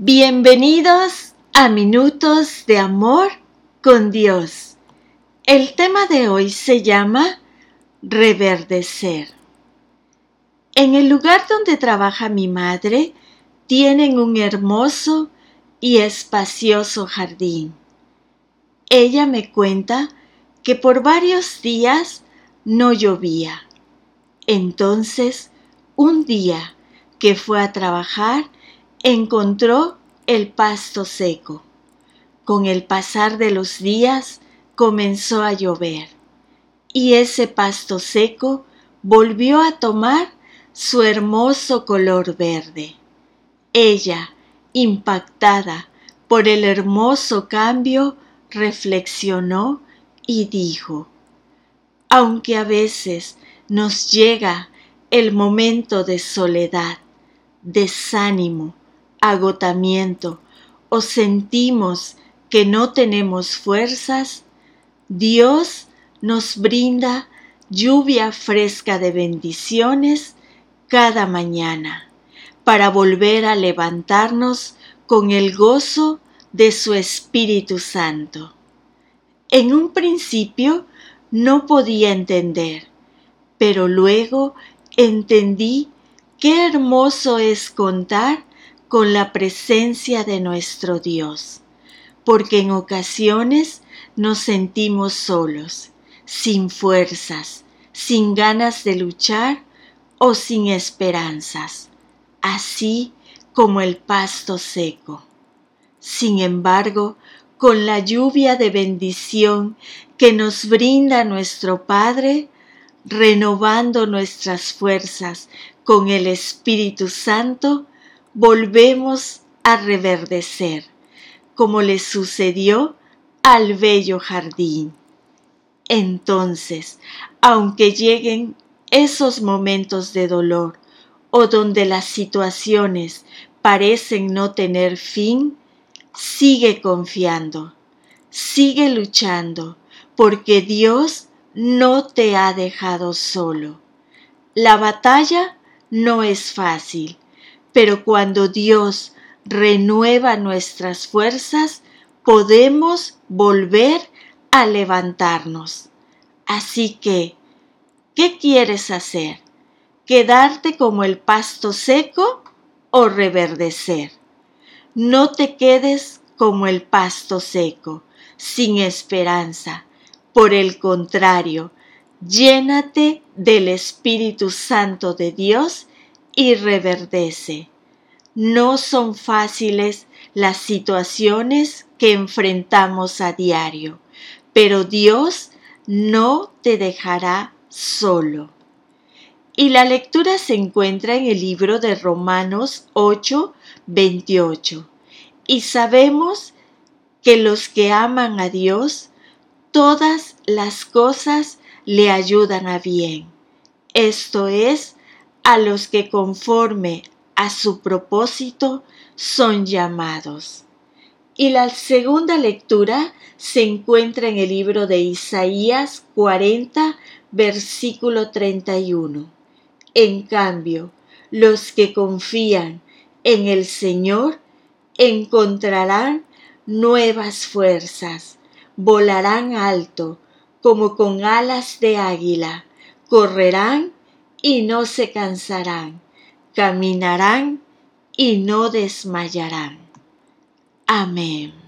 Bienvenidos a Minutos de Amor con Dios. El tema de hoy se llama Reverdecer. En el lugar donde trabaja mi madre tienen un hermoso y espacioso jardín. Ella me cuenta que por varios días no llovía. Entonces, un día que fue a trabajar, encontró el pasto seco. Con el pasar de los días comenzó a llover y ese pasto seco volvió a tomar su hermoso color verde. Ella, impactada por el hermoso cambio, reflexionó y dijo, aunque a veces nos llega el momento de soledad, desánimo, agotamiento o sentimos que no tenemos fuerzas, Dios nos brinda lluvia fresca de bendiciones cada mañana para volver a levantarnos con el gozo de su Espíritu Santo. En un principio no podía entender, pero luego entendí qué hermoso es contar con la presencia de nuestro Dios, porque en ocasiones nos sentimos solos, sin fuerzas, sin ganas de luchar o sin esperanzas, así como el pasto seco. Sin embargo, con la lluvia de bendición que nos brinda nuestro Padre, renovando nuestras fuerzas con el Espíritu Santo, volvemos a reverdecer, como le sucedió al bello jardín. Entonces, aunque lleguen esos momentos de dolor o donde las situaciones parecen no tener fin, sigue confiando, sigue luchando, porque Dios no te ha dejado solo. La batalla no es fácil, pero cuando Dios renueva nuestras fuerzas, podemos volver a levantarnos. Así que, ¿qué quieres hacer? ¿Quedarte como el pasto seco o reverdecer? No te quedes como el pasto seco, sin esperanza. Por el contrario, llénate del Espíritu Santo de Dios y reverdece. No son fáciles las situaciones que enfrentamos a diario, pero Dios no te dejará solo. Y la lectura se encuentra en el libro de Romanos 8, 28. Y sabemos que los que aman a Dios, todas las cosas le ayudan a bien. Esto es, a los que conforme a su propósito son llamados. Y la segunda lectura se encuentra en el libro de Isaías 40, versículo 31. En cambio, los que confían en el Señor encontrarán nuevas fuerzas, volarán alto como con alas de águila, correrán y no se cansarán, caminarán y no desmayarán. Amén.